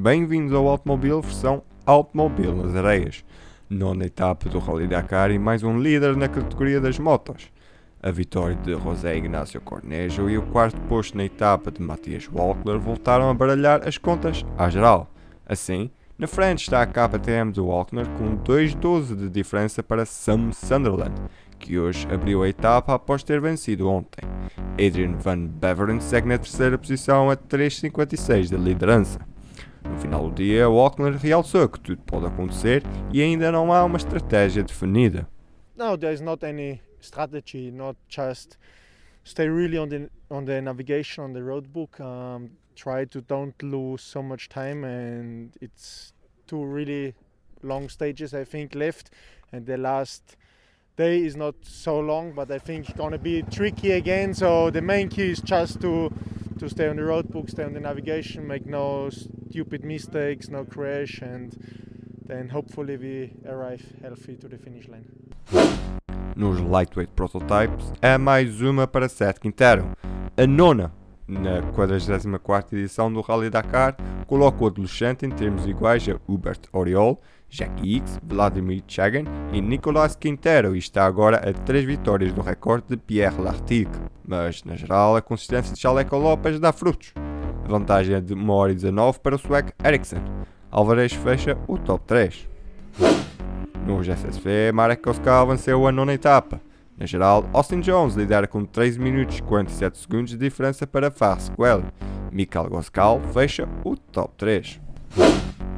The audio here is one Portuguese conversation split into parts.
bem-vindos ao Automóvel versão Automóvel nas Areias. Nona etapa do Rally Dakar e mais um líder na categoria das motos. A vitória de José Ignacio Cornejo e o quarto posto na etapa de Matias Walkler voltaram a baralhar as contas à geral. Assim, na frente está a KTM de Walkner com 2.12 de diferença para Sam Sunderland, que hoje abriu a etapa após ter vencido ontem. Adrian Van Beveren segue na terceira posição a 3.56 de liderança. No final do dia, Walkner realçou que tudo pode acontecer e ainda não há uma estratégia definida. No, there's not any strategy, not just stay really on the on the navigation on the road book. Um, try to don't lose so much time, and it's two really long stages I think left, and the last day is not so long, but I think it's gonna be tricky again. So the main key is just to to stay on the road book, stay on the navigation, make no stupid mistakes, no crash, and then hopefully we arrive healthy to the finish line. Nos Lightweight Prototypes, há mais uma para Seth Quintero. A nona, na 44 edição do Rally Dakar, coloca o adolescente em termos iguais a Hubert Oriol, Jack Hicks, Vladimir Chagan e Nicolas Quintero e está agora a 3 vitórias do recorde de Pierre Lartigue. Mas, na geral, a consistência de Chaleco Lopes dá frutos. A vantagem é de 1 hora e 19 para o sueco Ericsson. Alvarez fecha o top 3. No GSSV, Marek Koskal venceu a nona etapa. Na geral, Austin Jones lidera com 13 minutos e 47 segundos de diferença para Farsequel. Mikael Goskal fecha o top 3.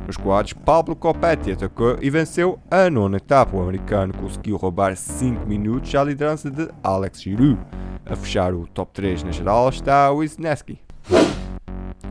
Nos quadros, Pablo Copetti atacou e venceu a nona etapa. O americano conseguiu roubar 5 minutos à liderança de Alex Giroux. A fechar o top 3 na geral está Wisniewski.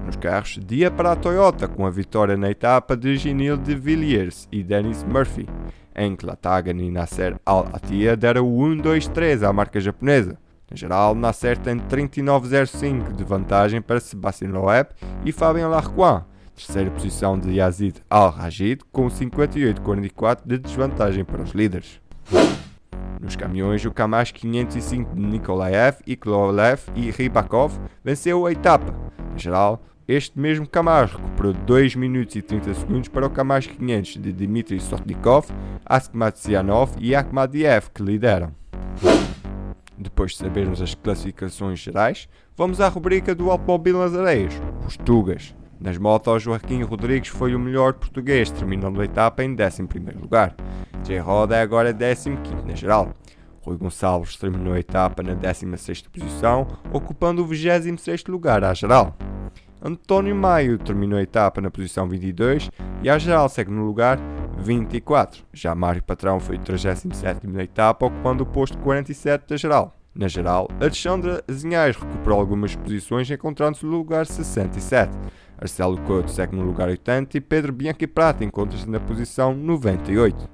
Nos carros, dia para a Toyota, com a vitória na etapa de Ginil de Villiers e Dennis Murphy. Em que Latagan e Nasser Al-Attiyah deram o 1-2-3 à marca japonesa. Na geral, Nasser tem 39,05 de vantagem para Sebastian Loeb e Fabien Larcoin. Terceira posição de Yazid Al-Rajid com 58,44 de desvantagem para os líderes. Nos caminhões, o Kamash 505 de Nikolaev, Iklolev e Rybakov venceu a etapa. Na geral, este mesmo Kamash recuperou 2 minutos e 30 segundos para o Kamash 500 de Dmitry Sotnikov, Askmatsianov e Akhmadiev, que lideram. Depois de sabermos as classificações gerais, vamos à rubrica do automóvel nas areias, os Tugas. Nas motos, Joaquim Rodrigues foi o melhor português, terminando a etapa em 11 lugar. J. Roda é agora 15 na geral. Rui Gonçalves terminou a etapa na 16 posição, ocupando o 26 lugar à geral. António Maio terminou a etapa na posição 22 e a geral segue no lugar 24. Já Mário Patrão foi 37 na etapa, ocupando o posto 47 da geral. Na geral, Alexandra Zinhais recuperou algumas posições, encontrando-se no lugar 67. Marcelo Couto segue no lugar 80 e Pedro Bianchi Prata encontra-se na posição 98.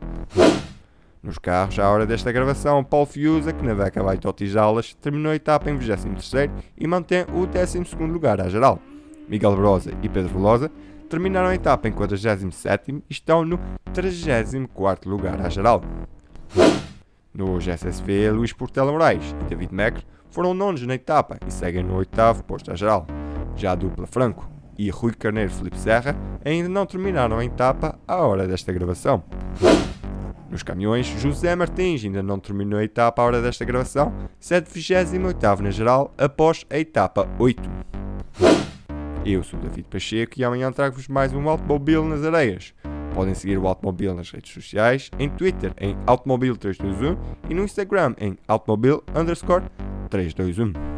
Nos carros, à hora desta gravação, Paulo Fiuza, que navega vai Tijalas, terminou a etapa em 23 e mantém o 12 lugar à geral. Miguel Brosa e Pedro Velosa terminaram a etapa em 47 e estão no 34 lugar à geral. No GSSV, Luís Portela Moraes e David Mecre foram nonos na etapa e seguem no oitavo posto à geral. Já a dupla Franco e Rui Carneiro Felipe Serra ainda não terminaram a etapa à hora desta gravação. Nos caminhões, José Martins ainda não terminou a etapa à hora desta gravação, 78 na geral, após a etapa 8. Eu sou o David Pacheco e amanhã trago-vos mais um Automóvel nas Areias. Podem seguir o Automóvel nas redes sociais, em Twitter em Automóvel321 e no Instagram em Automóvel 321.